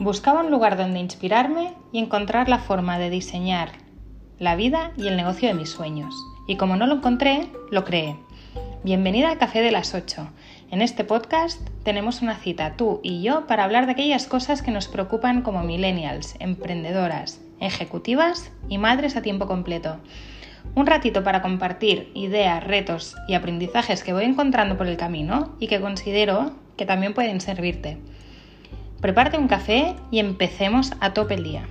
Buscaba un lugar donde inspirarme y encontrar la forma de diseñar la vida y el negocio de mis sueños. Y como no lo encontré, lo creé. Bienvenida a Café de las 8. En este podcast tenemos una cita, tú y yo, para hablar de aquellas cosas que nos preocupan como millennials, emprendedoras, ejecutivas y madres a tiempo completo. Un ratito para compartir ideas, retos y aprendizajes que voy encontrando por el camino y que considero que también pueden servirte. Prepárate un café y empecemos a tope el día.